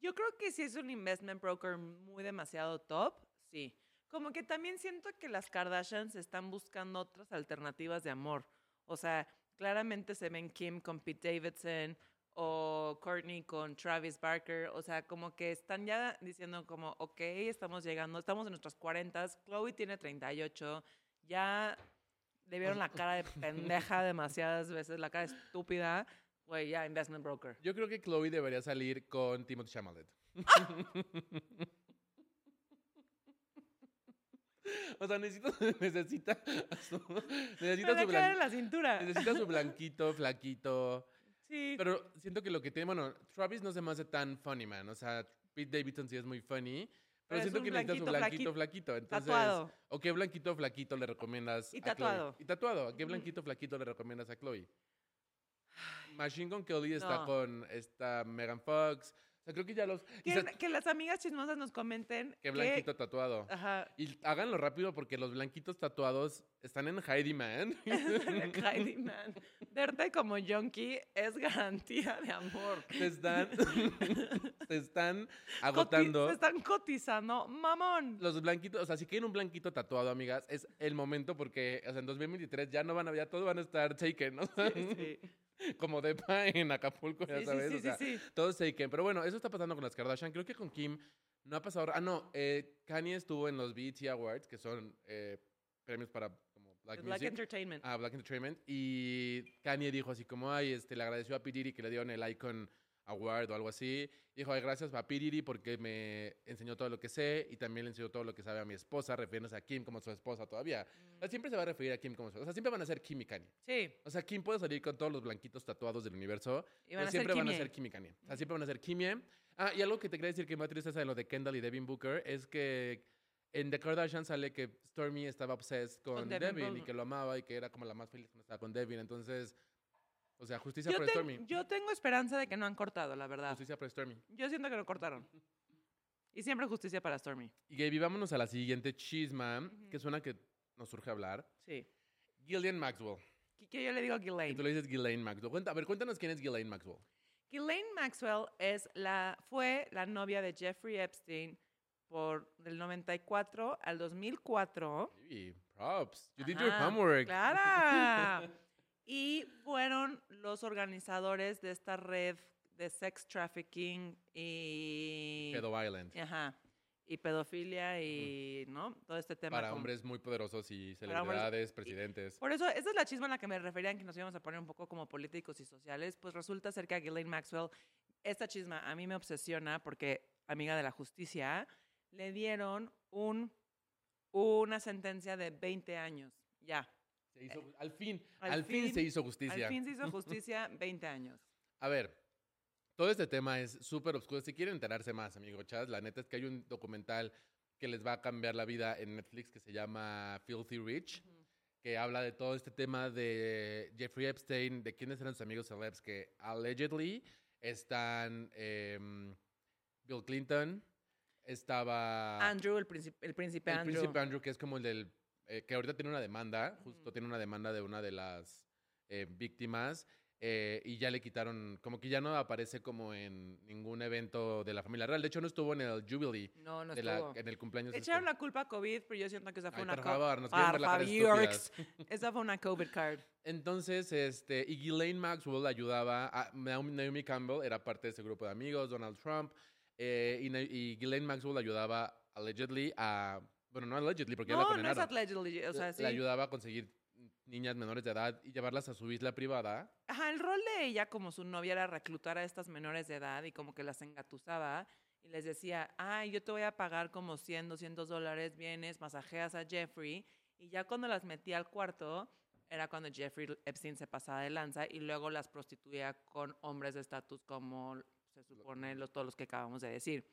Yo creo que si es un investment broker muy demasiado top, sí. Como que también siento que las Kardashians están buscando otras alternativas de amor. O sea, claramente se ven Kim con Pete Davidson o Courtney con Travis Barker. O sea, como que están ya diciendo como, ok, estamos llegando, estamos en nuestras 40, Chloe tiene 38, ya le vieron la <laughs> cara de pendeja demasiadas veces, la cara estúpida. Güey, ya, investment broker. Yo creo que Chloe debería salir con Timothy Chalamet. <laughs> o sea, necesita, necesita su, necesita Me su, blan- en la cintura. necesita su blanquito, flaquito. Sí. Pero siento que lo que tiene, bueno, Travis no se me hace tan funny, man. O sea, Pete Davidson sí es muy funny. Pero, Pero siento que necesita su blanquito, flaquito. Entonces, Tatuado. ¿o qué blanquito, flaquito le recomiendas Y a Chloe? tatuado. Y tatuado. ¿A qué blanquito, flaquito le recomiendas a Chloe? Machine Gun Kelly está No. con esta Megan Fox. O sea, creo que ya los... Que, que las amigas chismosas nos comenten ¿Qué blanquito tatuado? Ajá. Y háganlo rápido porque los blanquitos tatuados están en Heidi Man. <laughs> Heidi Man. Verte como junkie es garantía de amor. se están, <laughs> se están Coti- agotando. Se están cotizando. Mamón. Los blanquitos, o sea, si quieren un blanquito tatuado, amigas, es el momento porque, o sea, en 2023 ya no van a, ya todos van a estar taken, ¿no? Sí. <laughs> Como Depa en Acapulco, ya Sí, sabes, sí, o sí, sea, sí. todos taken. Pero bueno, eso está pasando con las Kardashian. Creo que con Kim no ha pasado. Ah, no, eh, Kanye estuvo en los BET Awards, que son eh, premios para como Black Black Music. Entertainment. Ah, Black Entertainment. Y Kanye dijo así como, ay, este, le agradeció a P. Diddy que le dieron el Icon Award o algo así. Dijo, ay, gracias a P. Diddy porque me enseñó todo lo que sé y también le enseñó todo lo que sabe a mi esposa, refiriéndose a Kim como su esposa todavía. O sea, siempre se va a referir a Kim como su esposa. O sea, siempre van a ser Kim y Kanye. Sí. O sea, Kim puede salir con todos los blanquitos tatuados del universo. Y van pero siempre van a ser Kim y Kanye. O sea, siempre van a ser Kimie. Ah, y algo que te quería decir que me tristeza de lo de Kendall y Devin Booker es que en The Kardashian sale que Stormy estaba obsessed con, Con Devin Devin, y que lo amaba y que era como la más feliz cuando estaba con Devin. Entonces, O sea, justicia Yo, para ten- Stormy. yo tengo esperanza de que no han cortado, la verdad. Justicia para Stormy. Yo siento que lo cortaron. Y siempre justicia para Stormy. Y Gaby, vámonos a la siguiente chisma, que es una que nos surge hablar. Sí. Gillian Maxwell. ¿Qué- ¿Qué yo le digo a Y tú Ghislaine? le dices Ghislaine Maxwell. Cuenta- a ver, cuéntanos quién es Ghislaine Maxwell. Ghislaine Maxwell es la, fue la novia de Jeffrey Epstein por del 94 al 2004. Gaby, props. You did your Ajá, homework. ¡Clara! <laughs> los organizadores de esta red de sex trafficking y... Pedo. Ajá. Y pedofilia y, ¿no? Todo este tema. Para como- hombres muy poderosos y hombres- celebridades, presidentes. Por eso, esa es la chisma en la que me referían, que nos íbamos a poner un poco como políticos y sociales. Pues resulta ser que a Ghislaine Maxwell, esta chisma a mí me obsesiona porque, amiga de la justicia, le dieron un, una sentencia de 20 años. Ya. Se hizo- al fin, al al, fin, fin- se hizo justicia. Al fin se hizo <laughs> justicia 20 años. A ver, todo este tema es súper oscuro. Si quieren enterarse más, amigo Chas, la neta es que hay un documental que les va a cambiar la vida en Netflix que se llama Filthy Rich, que habla de todo este tema de Jeffrey Epstein, de quiénes eran sus amigos celebs que allegedly están em, Bill Clinton, estaba Andrew, el príncipe, el príncipe el Andrew. príncipe Andrew, que es como el del. Eh, que ahorita tiene una demanda, justo tiene una demanda de una de las eh, víctimas. eh, y ya le quitaron, como que ya no aparece como en ningún evento de la familia real. De hecho, no estuvo en el Jubilee, No, no la- estuvo. en el cumpleaños. Le este. echaron la culpa a COVID, pero yo siento que esa fue Ay, una por favor, nos favor. Esa fue una COVID card. Entonces, este, y Ghislaine Maxwell ayudaba a Naomi, Campbell, era parte de ese grupo de amigos, Donald Trump, eh, y, y Ghislaine Maxwell ayudaba allegedly a, bueno, no allegedly porque ya la No, no es condenaron. allegedly, o sea, le sí. ayudaba a conseguir niñas menores de edad y llevarlas a su isla privada. Ajá, el rol de ella como su novia era reclutar a estas menores de edad y como que las engatusaba y les decía, ay, yo te voy a pagar como 100, 200 dólares, vienes, masajeas a Jeffrey y ya cuando las metía al cuarto era cuando Jeffrey Epstein se pasaba de lanza y luego las prostituía con hombres de estatus como se supone los, todos los que acabamos de decir.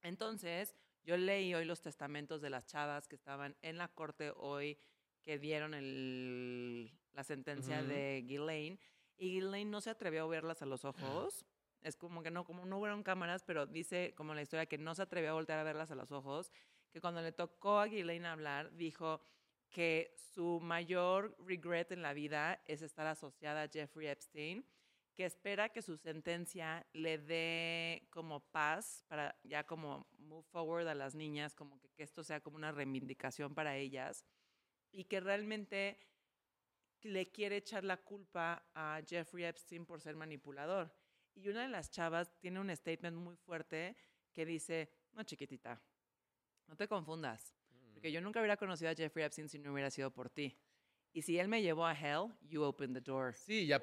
Entonces, yo leí hoy los testamentos de las chavas que estaban en la corte hoy que dieron el, la sentencia de Ghislaine y Ghislaine no se atrevió a verlas a los ojos. Es como que no, como no hubieron cámaras, pero dice como la historia que no se atrevió a voltear a verlas a los ojos, que cuando le tocó a Ghislaine hablar, dijo que su mayor regret en la vida es estar asociada a Jeffrey Epstein, que espera que su sentencia le dé como paz para ya como move forward a las niñas, como que, que esto sea como una reivindicación para ellas y que realmente le quiere echar la culpa a Jeffrey Epstein por ser manipulador. Y una de las chavas tiene un statement muy fuerte que dice, no chiquitita, no te confundas, porque yo nunca hubiera conocido a Jeffrey Epstein si no hubiera sido por ti. Y si él me llevó a hell, you open the door. Sí, ya,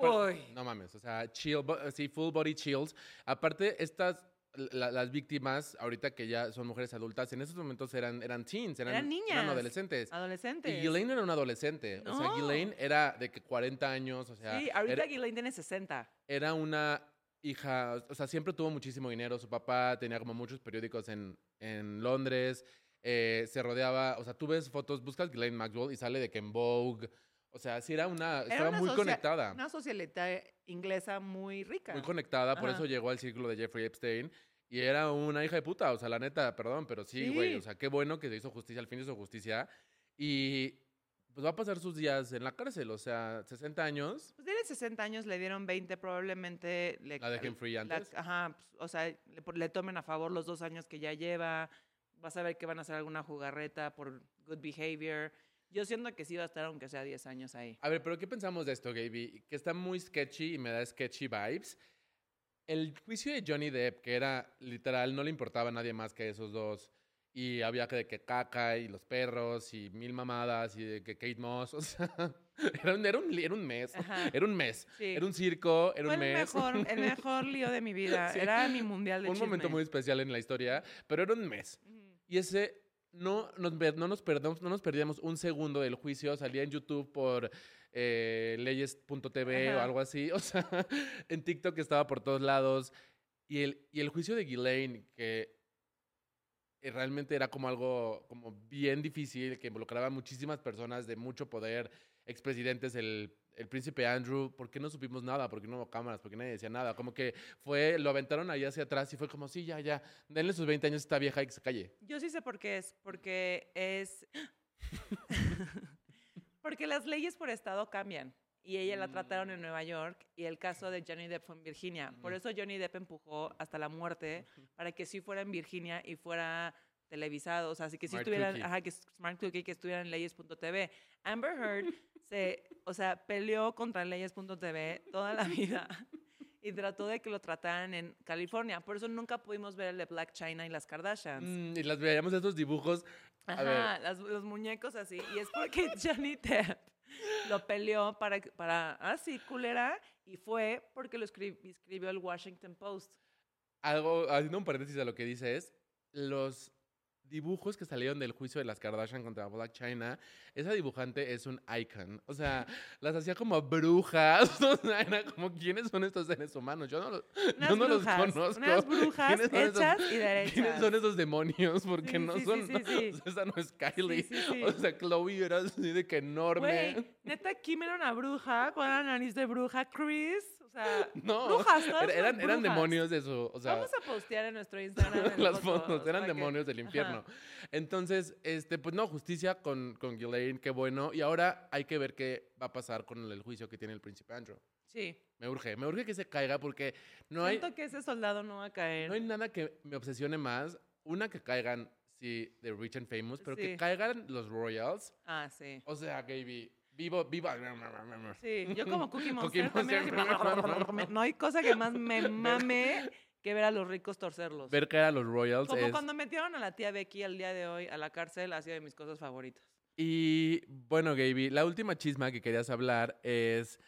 no mames, o sea, chill, sí, full body chills. Aparte, estas, la- las víctimas, ahorita que ya son mujeres adultas, en esos momentos eran, eran teens, eran, Eran niñas. adolescentes. Adolescentes. Y Ghislaine era una adolescente. O sea, No. Ghislaine era de que 40 años, o sea, Sí, ahorita era, Ghislaine tiene 60. era una hija, o sea, siempre tuvo muchísimo dinero. Su papá tenía como muchos periódicos en, en Londres. Eh, se rodeaba, o sea, tú ves fotos, buscas Ghislaine Maxwell y sale de que en Vogue. O sea, sí era una, Era estaba una muy conectada. Una socialita inglesa muy rica. Muy conectada, por eso llegó al círculo de Jeffrey Epstein. Y era una hija de puta, o sea, la neta, perdón, pero sí, güey, Sí. o sea, qué bueno que se hizo justicia, al fin hizo justicia. Y pues va a pasar sus días en la cárcel, o sea, 60 años, Pues tiene 60 años, le dieron 20, probablemente le... la dejen free la- antes. ajá, pues, o sea, le tomen a favor los dos años que ya lleva. Vas a ver que van a hacer alguna jugarreta por good behavior. Yo siento que sí va a estar, aunque sea 10 años ahí. A ver, pero ¿qué pensamos de esto, Gaby? Que está muy sketchy y me da sketchy vibes. El juicio de Johnny Depp, que era literal, no le importaba a nadie más que esos dos. Y había que de que caca y los perros y mil mamadas y de que Kate Moss, <laughs> o sea, era un, era un, era un mes. Ajá. Era un mes. Sí. Era un circo, era Fue un el mes. mejor, el mejor lío de mi vida. <laughs> Sí. Era mi mundial de un momento chisme. muy especial en la historia, pero era un mes. Y ese no nos, no nos, perdamos, no nos perdíamos un segundo del juicio. Salía en YouTube por eh, leyes.tv o algo así. <laughs> O sea, en TikTok estaba por todos lados. Y el, y el juicio de Ghislaine, que eh, realmente era como algo como bien difícil, que involucraba a muchísimas personas de mucho poder, expresidentes, el, el príncipe Andrew, ¿por qué no supimos nada? ¿Por qué no hubo cámaras? ¿Por qué nadie decía nada? Como que fue, lo aventaron ahí hacia atrás y fue como, sí, ya, ya, denle sus 20 años a esta vieja y que se calle. Yo sí sé por qué es, porque es... <gasps> porque las leyes por estado cambian. Y ella la trataron en Nueva York y el caso de Johnny Depp fue en Virginia. Por eso Johnny Depp empujó hasta la muerte para que sí fuera en Virginia y fuera televisado, o sea, así que sí Smart estuvieran, ajá, que Smart Cookie, que estuvieran en leyes.tv. Amber Heard <laughs> se, o sea, peleó contra leyes.tv toda la vida <laughs> y trató de que lo trataran en California. Por eso nunca pudimos ver el de Black China y las Kardashians. Mm, y las veíamos estos dibujos. A ver, Ajá, las- los muñecos así. Y es porque <laughs> Johnny Depp lo peleó para, para así, culera, y fue porque lo escri- escribió el Washington Post. algo, haciendo un paréntesis a lo que dice es, los dibujos que salieron del juicio de las Kardashian contra Black China, esa dibujante es un icon. O sea, las hacía como brujas. <laughs> O sea, era como, ¿quiénes son estos seres humanos? Yo no, los- Unas yo no los brujas, conozco. unas brujas ¿Quiénes son esos- hechas y derechas. ¿Quiénes son esos demonios? Porque Sí, no sí, son. sí, sí. o <laughs> sea, esa no es Kylie. O sea, Chloe era así de que enorme. Güey, neta, Kim era una bruja con la nariz de bruja. Chris, o sea, <laughs> No, brujas, eran, eran brujas. demonios de su. O sea, Vamos a postear en nuestro Instagram las foto, fotos eran para que- demonios del Ajá. Entonces, este, pues no, justicia con, con Ghislaine, qué bueno. Y ahora hay que ver qué va a pasar con el juicio que tiene el príncipe Andrew. Sí. Me urge, me urge que se caiga porque no hay, Siento que ese soldado no va a caer. no hay nada que me obsesione más. Una, que caigan, sí, de Rich and Famous, pero que Sí. caigan los Royals. Ah, sí. O sea, Gaby, vivo, viva. Sí, yo como Cookie <laughs> Cookie Monster también. Monster. <laughs> <laughs> no hay cosa que más me mame que ver a los ricos torcerlos. Ver caer a los Royals Como es... cuando metieron a la tía Becky al día de hoy a la cárcel, ha sido de mis cosas favoritas. Y bueno, Gaby, la última chisma que querías hablar es.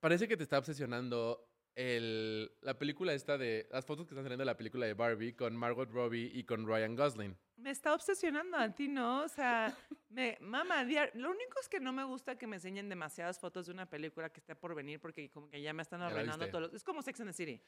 Parece que te está obsesionando el, la película esta de. Las fotos que están saliendo de la película de Barbie con Margot Robbie y con Ryan Gosling. Me está obsesionando a ti, ¿no? O sea, me, mamá, lo único es que no me gusta que me enseñen demasiadas fotos de una película que esté por venir porque como que ya me están viste. todos los... Es como Sex and the City.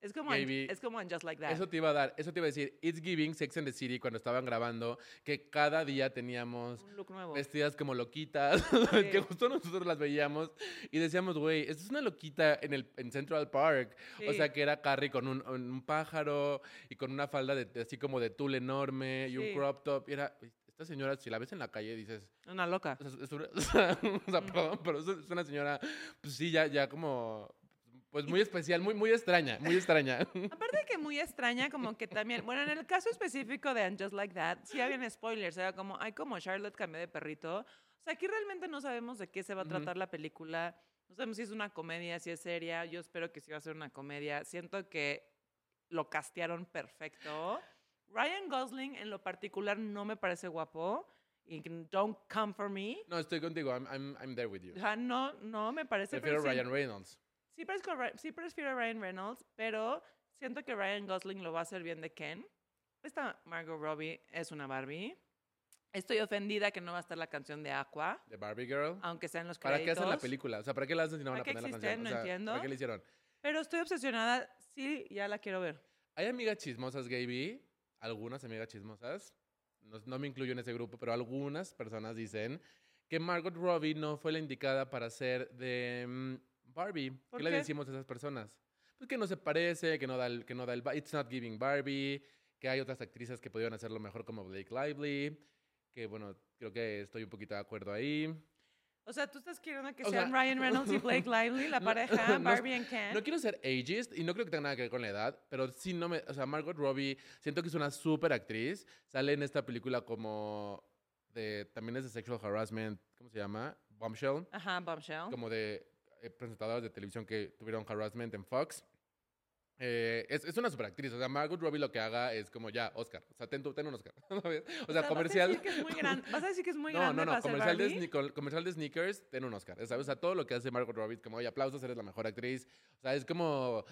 Es como, en, es como en Just Like That. Eso te iba a dar, eso te iba a decir. It's Giving Sex and the City cuando estaban grabando, que cada día teníamos Un look nuevo. vestidas como loquitas, <laughs> que justo nosotros las veíamos y decíamos, güey, esta es una loquita en, el, en Central Park. O Sí. sea, que era Carrie con un, un pájaro y con una falda de, así como de tul enorme y un Sí. crop top. Y era, "Uy, esta señora, si la ves en la calle, dices, Una loca. o sea, es una- <laughs> o sea, o perdón, pero es es una señora, pues sí, ya, ya como, pues muy especial, muy, muy extraña, muy extraña. <laughs> Aparte de que muy extraña, como que también, bueno, en el caso específico de And Just Like That, sí habían spoilers, era como, ay, como Charlotte cambió de perrito. O sea, aquí realmente no sabemos de qué se va a tratar la película, no sabemos si es una comedia, si es seria, yo espero que sí va a ser una comedia. Siento que lo castearon perfecto. Ryan Gosling en lo particular no me parece guapo. Don't come for me. No, estoy contigo, I'm, I'm, I'm there with you. O sea, no, no me parece. Prefiero Ryan Reynolds. Sí, prefiero a Ryan Reynolds, pero siento que Ryan Gosling lo va a hacer bien de Ken. Esta Margot Robbie es una Barbie. Estoy ofendida que no va a estar la canción de Aqua, The Barbie Girl. aunque sea en los ¿Para qué créditos. hacen la película? O sea, ¿para qué la hacen si no van a ¿Para qué poner la existen? canción? No O sea, entiendo. ¿Para qué la hicieron? Pero estoy obsesionada. Sí, ya la quiero ver. Hay amigas chismosas, Gaby, algunas amigas chismosas, no, no me incluyo en ese grupo, pero algunas personas dicen que Margot Robbie no fue la indicada para ser de mm, Barbie. ¿Por ¿Qué le qué? decimos a esas personas? Pues que no se parece, que no da el, que no da el It's not giving Barbie, que hay otras actrices que podrían hacerlo mejor como Blake Lively, que bueno, creo que estoy un poquito de acuerdo ahí. O sea, tú estás queriendo que O sean sea- Ryan Reynolds y <laughs> Blake Lively, la No, pareja, <laughs> no, Barbie and Ken. No quiero ser ageist y no creo que tenga nada que ver con la edad, pero sí no me. O sea, Margot Robbie, siento que es una súper actriz. Sale en esta película como. de También es de sexual harassment. ¿Cómo se llama? Bombshell. Ajá, Bombshell. Como de presentadoras de televisión que tuvieron harassment en Fox. Eh, es, es una super actriz. O sea, Margot Robbie lo que haga es como ya, Oscar. O sea, ten, ten un Oscar. <laughs> ¿sabes? O sea, comercial. Vas a decir que es muy grande. <laughs> Vas a decir que es muy no, grande no, no, ser comercial de, Barbie? sne- comercial de sneakers, ten un Oscar. ¿sabes? O sea, todo lo que hace Margot Robbie, como, oye, aplausos, eres la mejor actriz. O sea, es como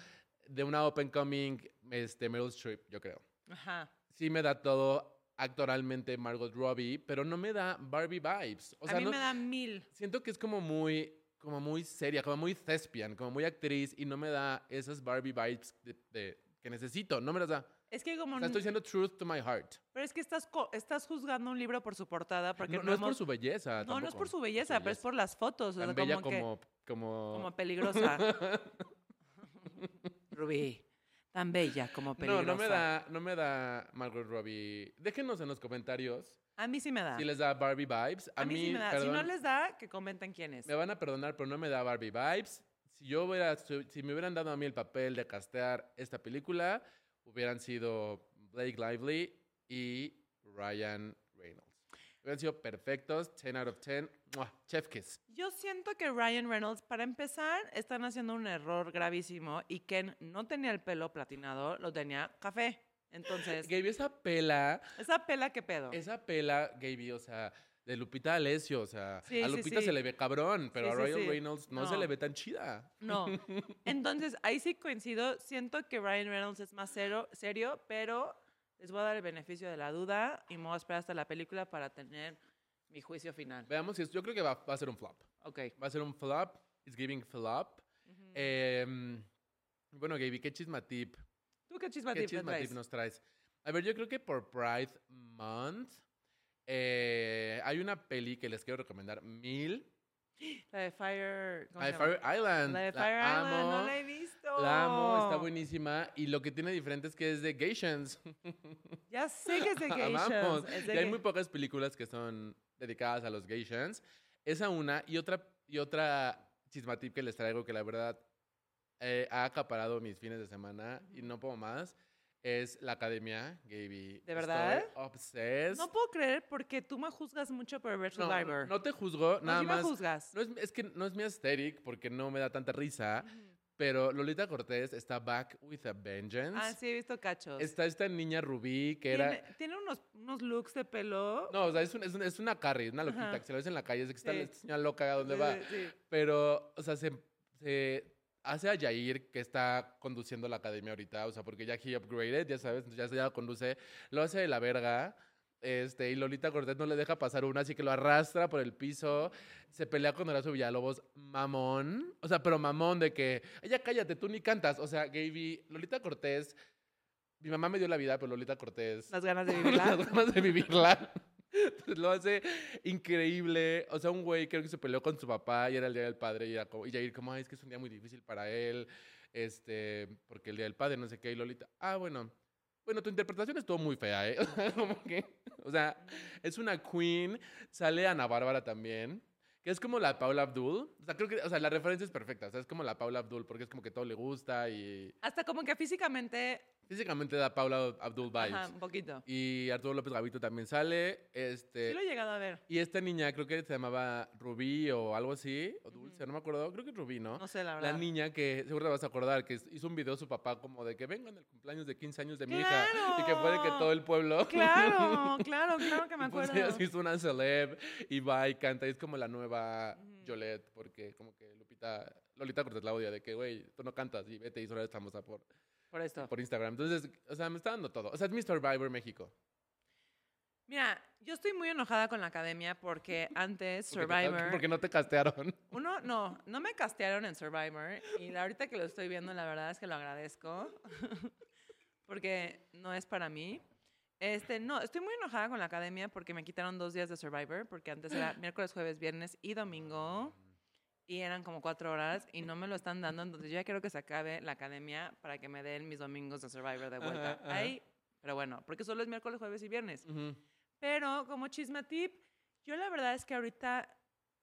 de una open coming este, Meryl Streep, yo creo. Ajá. Sí me da todo actoralmente Margot Robbie, pero no me da Barbie vibes. O sea, a mí no- me da mil. siento que es como muy, como muy seria, como muy thespian, como muy actriz y no me da esas Barbie vibes de- de- que necesito. No me las da. Es que como... O sea, estoy diciendo truth to my heart. Pero es que estás, estás juzgando un libro por su portada. Porque No, no es por su belleza. No, no es por su belleza, pero es por las fotos. o Tan sea, bella como que- como, como... Como peligrosa. <laughs> Rubí, tan bella como peligrosa. No, no me da, no me da Margot Robbie. Déjenos en los comentarios A mí sí me da. si les da Barbie vibes. A, a mí, sí me da. Si no perdón, les da, que comenten quién es. me van a perdonar, pero no me da Barbie vibes. Si yo hubiera, si me hubieran dado a mí el papel de castear esta película, hubieran sido Blake Lively y Ryan Reynolds. Hubieran sido perfectos, 10 out of 10. ¡Mua! Chef kiss. Yo siento que Ryan Reynolds, para empezar, están haciendo un error gravísimo y Ken no tenía el pelo platinado, lo tenía café. Entonces, Gaby, esa pela, esa pela, ¿qué pedo? esa pela, Gaby, o sea, de Lupita Alessio, o sea, Sí, a Lupita sí. se le ve cabrón, pero a sí. Reynolds no, se le ve tan chida. No. Entonces, ahí sí coincido. Siento que Ryan Reynolds es más cero- serio, pero les voy a dar el beneficio de la duda y me voy a esperar hasta la película para tener mi juicio final. Veamos si es, yo creo que va, va a ser un flop. Ok. Va a ser un flop. It's giving flop. Em, bueno, Gaby, ¿qué chisma tip? ¿Tú qué chisma ¿Qué tip me chisma traes? nos traes? A ver, yo creo que por Pride Month eh, hay una peli que les quiero recomendar mil. La de Fire... ¿cómo La de? Fire Island. La de Fire Island, amo. no la he visto. La amo, está buenísima. Y lo que tiene diferente es que es de Gayshans. <laughs> Ya sé que es de <laughs> de Y hay muy pocas películas que son dedicadas a los Gayshans. Esa una. Y otra, y otra chisma tip que les traigo que la verdad eh, ha acaparado mis fines de semana y no puedo más. Es la academia, Gaby. ¿De verdad? Estoy obsessed. No puedo creer porque tú me juzgas mucho por ver No, Survivor. no te juzgo, No, nada más. me juzgas. No es, es que no es mi aesthetic porque no me da tanta risa, Ujú. pero Lolita Cortés está back with a vengeance. Ah, sí, he visto cachos. Está esta niña Rubí que era... Tiene, tiene unos, unos looks de pelo. No, o sea, es, un- es, un- es una carry, una loquita, Ajá. que se lo ves en la calle, es que está Sí. esta señora loca, ¿a dónde Sí, va? sí, sí. Pero, o sea, se, se hace a Yair, que está conduciendo la academia ahorita, o sea, porque ya he upgraded, ya sabes, ya, ya conduce, lo hace de la verga, este, y Lolita Cortés no le deja pasar una, así que lo arrastra por el piso, se pelea con Horacio Villalobos, mamón, o sea, pero mamón de que, "Ay, ya cállate, tú ni cantas, o sea, Gaby, Lolita Cortés, mi mamá me dio la vida, pero Lolita Cortés Las ganas de <laughs> las vivirla. ganas de vivirla. Entonces, <laughs> lo hace increíble. O sea, un güey creo que se peleó con su papá y era el día del padre y, era como, y Jair como, "Ay, es que es un día muy difícil para él, este, porque el día del padre, no sé qué, y Lolita, ah, bueno. Bueno, tu interpretación estuvo muy fea, ¿eh? <laughs> Como que, o sea, es una queen. Sale Ana Bárbara también, que es como la Paula Abdul. O sea, creo que, o sea, la referencia es perfecta. O sea, es como la Paula Abdul, porque es como que todo le gusta y Hasta como que físicamente. Físicamente da Paula Abdul vibes. Ajá, un poquito. Y Arturo López Gavito también sale. Este, Sí lo he llegado a ver. y esta niña, creo que se llamaba Rubí o algo así, o Dulce, no me acuerdo. Creo que es Rubí, ¿no? No sé, la La verdad. niña que seguro te vas a acordar, que hizo un video su papá como de que vengan el cumpleaños de 15 años de mi hija. Y que fue de que ¡Claro! todo el pueblo. <laughs> Claro, <laughs> claro, claro que me Y pues acuerdo. ella se hizo una celeb y va y canta. Y es como la nueva Ujú. Yolette, porque como que Lupita, Lolita Cortés la odia de que, güey, tú no cantas y vete y solo eres famosa por, Por esto. por Instagram. Entonces, o sea, me está dando todo. O sea, es mi Survivor México. Mira, yo estoy muy enojada con la academia porque <laughs> antes Porque te- Survivor. <laughs> Porque no te castearon. Uno, no, no me castearon en Survivor y ahorita que lo estoy viendo, la verdad es que lo agradezco <laughs> porque no es para mí. Este, no, estoy muy enojada con la academia porque me quitaron dos días de Survivor porque antes era miércoles, jueves, viernes y domingo y eran como cuatro horas y no me lo están dando, entonces yo ya quiero que se acabe la academia para que me den mis domingos de Survivor de vuelta. Ajá, ajá. Ahí, pero bueno, porque solo es miércoles, jueves y viernes. Pero como chisme tip, yo la verdad es que ahorita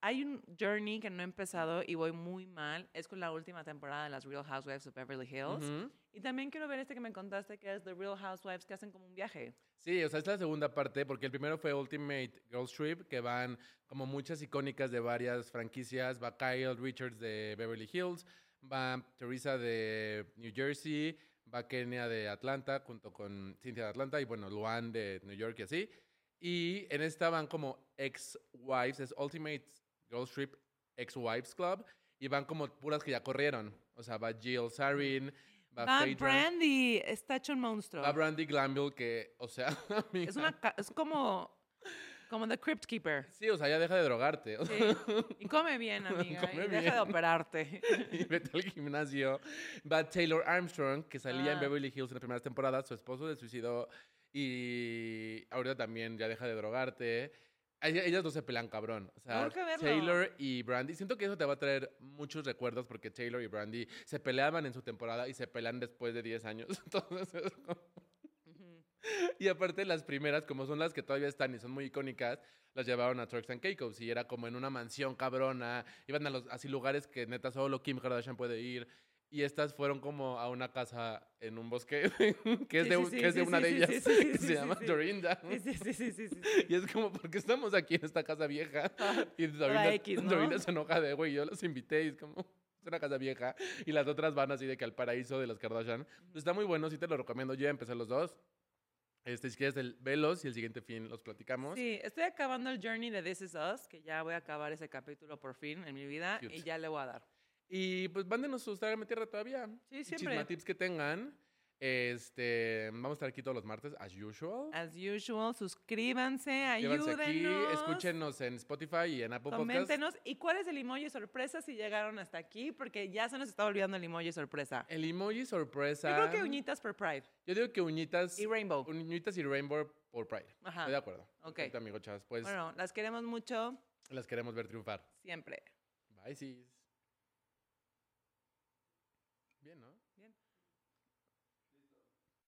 hay un journey que no he empezado y voy muy mal. Es con la última temporada de las Real Housewives of Beverly Hills. Ujú. Y también quiero ver este que me contaste que es The Real Housewives que hacen como un viaje. Sí, o sea, es la segunda parte, porque el primero fue Ultimate Girls Trip, que van como muchas icónicas de varias franquicias. Va Kyle Richards de Beverly Hills, va Teresa de New Jersey, va Kenia de Atlanta, junto con Cynthia de Atlanta, y bueno, Luan de New York y así. Y en esta van como ex-wives, es Ultimate Girls Trip Ex-Wives Club, y van como puras que ya corrieron. O sea, va Jill Sarin, va Va Phaedra, Brandy, está hecho un monstruo. va Brandy Glanville, que, o sea, <laughs> amiga, es, una, ca- es como, como The Crypt Keeper. Sí, o sea, ya deja de drogarte. Sí. Y come bien, <laughs> amiga. Come y deja bien. de operarte. <laughs> y vete al gimnasio. Va Taylor Armstrong, que salía en Ah. Beverly Hills en las primeras temporadas. Su esposo se suicidó y ahorita también ya deja de drogarte. Ella- Ellas dos se pelean cabrón. O sea. Taylor y Brandy. Siento que eso te va a traer muchos recuerdos porque Taylor y Brandy se peleaban en su temporada y se pelean después de 10 años. <laughs> Entonces, es como-. Y aparte las primeras, como son las que todavía están y son muy icónicas, las llevaron a Turks and Caicos y era como en una mansión cabrona, iban a los así lugares que neta solo Kim Kardashian puede ir. Y estas fueron como a una casa en un bosque, <laughs> que es Sí, de, sí, que es de una de ellas, <laughs> que se llama. Dorinda. Sí, sí, sí. <laughs> Y es como, porque estamos aquí en esta casa vieja? Y Dorinda, X, ¿no? Dorinda se enoja de, güey, yo los invité y es como, es una casa vieja. Y las otras van así de que al paraíso de las Kardashian. Pues está muy bueno, sí te lo recomiendo. Yo ya empecé los dos. Este, si quieres, el, velos y el siguiente fin los platicamos. Sí, estoy acabando el journey de This Is Us, que ya voy a acabar ese capítulo por fin en mi vida Cute. y ya le voy a dar. Y pues mándenos sus Trágame Tierra todavía. Sí, siempre. Chismatips que tengan. Este, vamos a estar aquí todos los martes, as usual. As usual, suscríbanse, Llévanse ayúdenos. aquí, escúchenos en Spotify y en Apple Podcasts. Coméntenos. ¿Y cuál es el emoji sorpresa si llegaron hasta aquí? Porque ya se nos está olvidando el emoji sorpresa. El emoji sorpresa. Yo creo que uñitas por Pride. Yo digo que uñitas. Y Rainbow. Uñitas y Rainbow por Pride. Ajá. Estoy de acuerdo. Ok. Perfecto, amigo Chas. Pues Bueno, las queremos mucho las queremos ver triunfar. siempre. Bye, sis.